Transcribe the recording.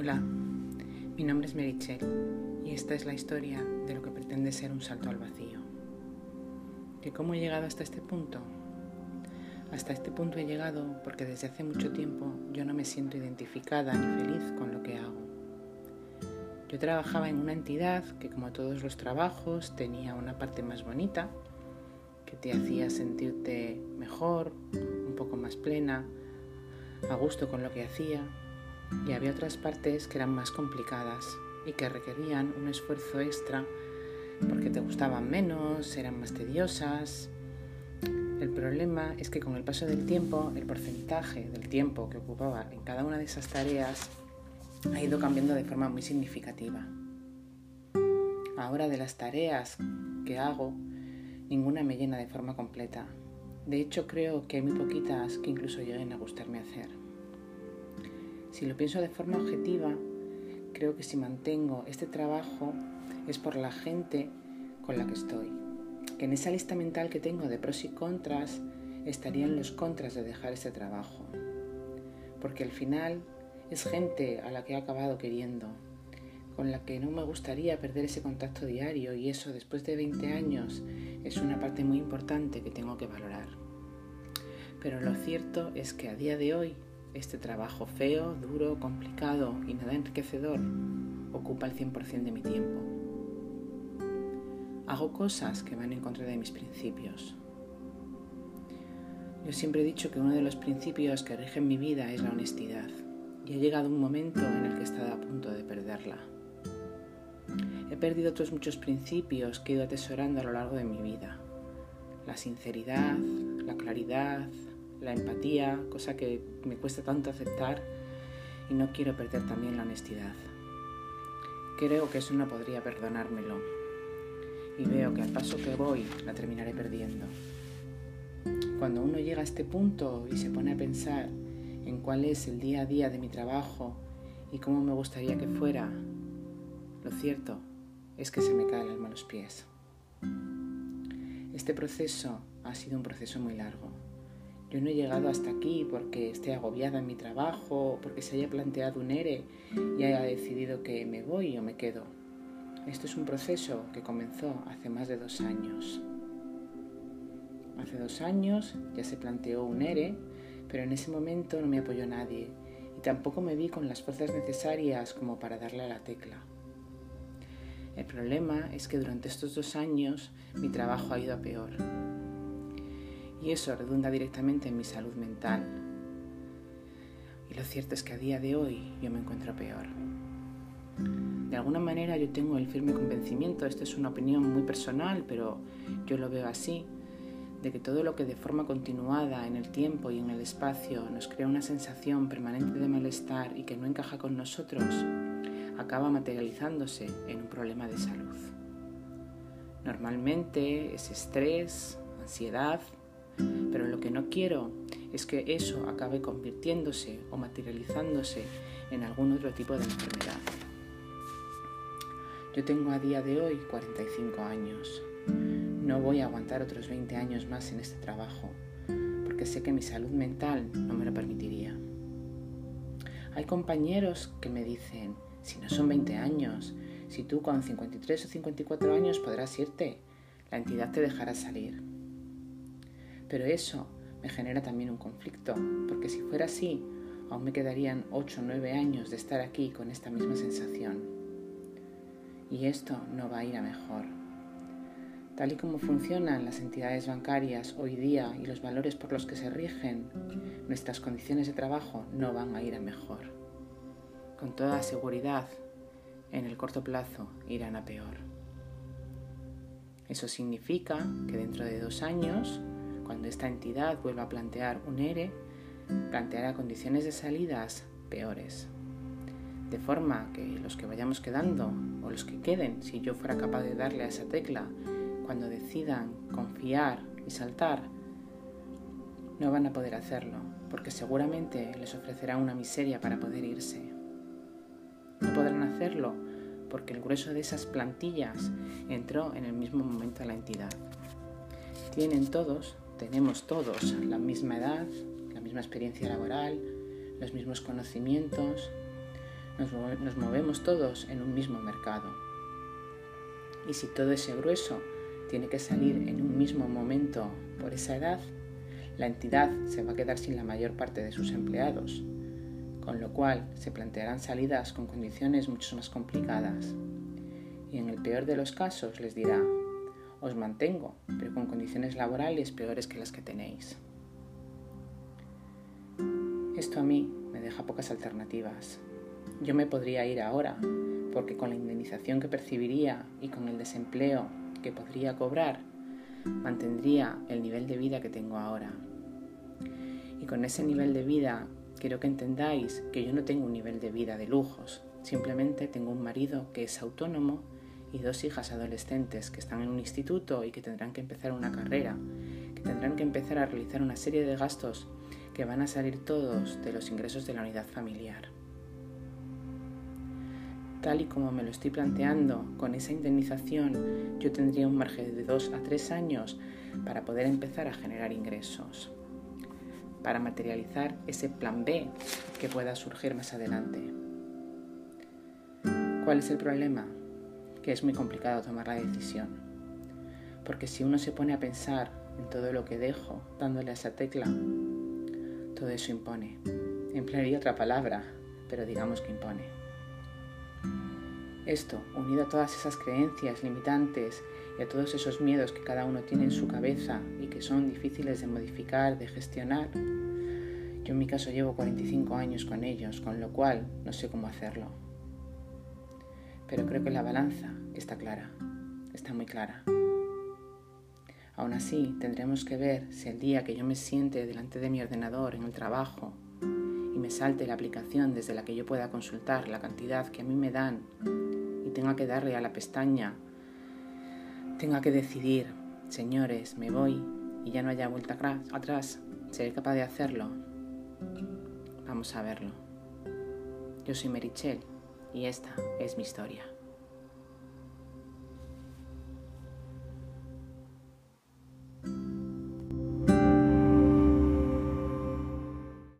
Hola, mi nombre es Merichel y esta es la historia de lo que pretende ser un salto al vacío. ¿De cómo he llegado hasta este punto? Hasta este punto he llegado porque desde hace mucho tiempo yo no me siento identificada ni feliz con lo que hago. Yo trabajaba en una entidad que como todos los trabajos tenía una parte más bonita, que te hacía sentirte mejor, un poco más plena, a gusto con lo que hacía, y había otras partes que eran más complicadas y que requerían un esfuerzo extra porque te gustaban menos, eran más tediosas. El problema es que con el paso del tiempo, el porcentaje del tiempo que ocupaba en cada una de esas tareas ha ido cambiando de forma muy significativa. Ahora de las tareas que hago, ninguna me llena de forma completa. De hecho, creo que hay muy poquitas que incluso lleguen a gustarme hacer. Si lo pienso de forma objetiva, creo que si mantengo este trabajo es por la gente con la que estoy. Que en esa lista mental que tengo de pros y contras estarían los contras de dejar este trabajo. Porque al final es gente a la que he acabado queriendo, con la que no me gustaría perder ese contacto diario y eso después de 20 años es una parte muy importante que tengo que valorar. Pero lo cierto es que a día de hoy este trabajo feo, duro, complicado y nada enriquecedor ocupa el 100% de mi tiempo. Hago cosas que van en contra de mis principios. Yo siempre he dicho que uno de los principios que rigen mi vida es la honestidad y ha llegado un momento en el que he estado a punto de perderla. He perdido otros muchos principios que he ido atesorando a lo largo de mi vida. La sinceridad, la claridad, la empatía, cosa que me cuesta tanto aceptar y no quiero perder también la honestidad. Creo que eso no podría perdonármelo y veo que al paso que voy la terminaré perdiendo. Cuando uno llega a este punto y se pone a pensar en cuál es el día a día de mi trabajo y cómo me gustaría que fuera, lo cierto es que se me cae el alma a los pies. Este proceso ha sido un proceso muy largo yo no he llegado hasta aquí porque esté agobiada en mi trabajo, porque se haya planteado un ERE y haya decidido que me voy o me quedo. Esto es un proceso que comenzó hace más de dos años. Hace dos años ya se planteó un ERE, pero en ese momento no me apoyó nadie y tampoco me vi con las fuerzas necesarias como para darle a la tecla. El problema es que durante estos dos años mi trabajo ha ido a peor y eso redunda directamente en mi salud mental. Y lo cierto es que a día de hoy yo me encuentro peor. De alguna manera yo tengo el firme convencimiento, esto es una opinión muy personal, pero yo lo veo así, de que todo lo que de forma continuada en el tiempo y en el espacio nos crea una sensación permanente de malestar y que no encaja con nosotros, acaba materializándose en un problema de salud. Normalmente es estrés, ansiedad, pero lo que no quiero es que eso acabe convirtiéndose o materializándose en algún otro tipo de enfermedad. Yo tengo a día de hoy 45 años. No voy a aguantar otros 20 años más en este trabajo, porque sé que mi salud mental no me lo permitiría. Hay compañeros que me dicen, si no son 20 años, si tú con 53 o 54 años podrás irte, la entidad te dejará salir. Pero eso me genera también un conflicto, porque si fuera así, aún me quedarían 8 o 9 años de estar aquí con esta misma sensación. Y esto no va a ir a mejor. Tal y como funcionan las entidades bancarias hoy día y los valores por los que se rigen, nuestras condiciones de trabajo no van a ir a mejor. Con toda seguridad, en el corto plazo irán a peor. Eso significa que dentro de dos años cuando esta entidad vuelva a plantear un ERE, planteará condiciones de salidas peores. De forma que los que vayamos quedando o los que queden, si yo fuera capaz de darle a esa tecla, cuando decidan confiar y saltar, no van a poder hacerlo, porque seguramente les ofrecerá una miseria para poder irse. No podrán hacerlo porque el grueso de esas plantillas entró en el mismo momento a la entidad. Tienen todos tenemos todos la misma edad, la misma experiencia laboral, los mismos conocimientos. nos, movemos todos en un mismo mercado. Y si todo ese grueso tiene que salir en un mismo momento por esa edad, la entidad se va a quedar sin la mayor parte de sus empleados, con lo cual se plantearán salidas con condiciones mucho más complicadas. Y en el peor de los casos les dirá, os mantengo, pero con condiciones laborales peores que las que tenéis. Esto a mí me deja pocas alternativas. Yo me podría ir ahora, porque con la indemnización que percibiría y con el desempleo que podría cobrar, mantendría el nivel de vida que tengo ahora. Y con ese nivel de vida quiero que entendáis que yo no tengo un nivel de vida de lujos, simplemente tengo un marido que es autónomo y dos hijas adolescentes que están en un instituto y que tendrán que empezar una carrera, que tendrán que empezar a realizar una serie de gastos que van a salir todos de los ingresos de la unidad familiar. Tal y como me lo estoy planteando, con esa indemnización yo tendría un margen de dos a tres años para poder empezar a generar ingresos, para materializar ese plan B que pueda surgir más adelante. ¿Cuál es el problema? Que es muy complicado tomar la decisión, porque si uno se pone a pensar en todo lo que dejo dándole a esa tecla, todo eso impone. Emplearía otra palabra, pero digamos que impone. Esto, unido a todas esas creencias limitantes y a todos esos miedos que cada uno tiene en su cabeza y que son difíciles de modificar, de gestionar, yo en mi caso llevo 45 años con ellos, con lo cual no sé cómo hacerlo. Pero creo que la balanza está clara, está muy clara. Aún así, tendremos que ver si el día que yo me siente delante de mi ordenador en el trabajo y me salte la aplicación desde la que yo pueda consultar la cantidad que a mí me dan y tenga que darle a la pestaña, tenga que decidir, señores, me voy y ya no haya vuelta atrás, ¿seré capaz de hacerlo? Vamos a verlo. Yo soy Merichel y esta es mi historia.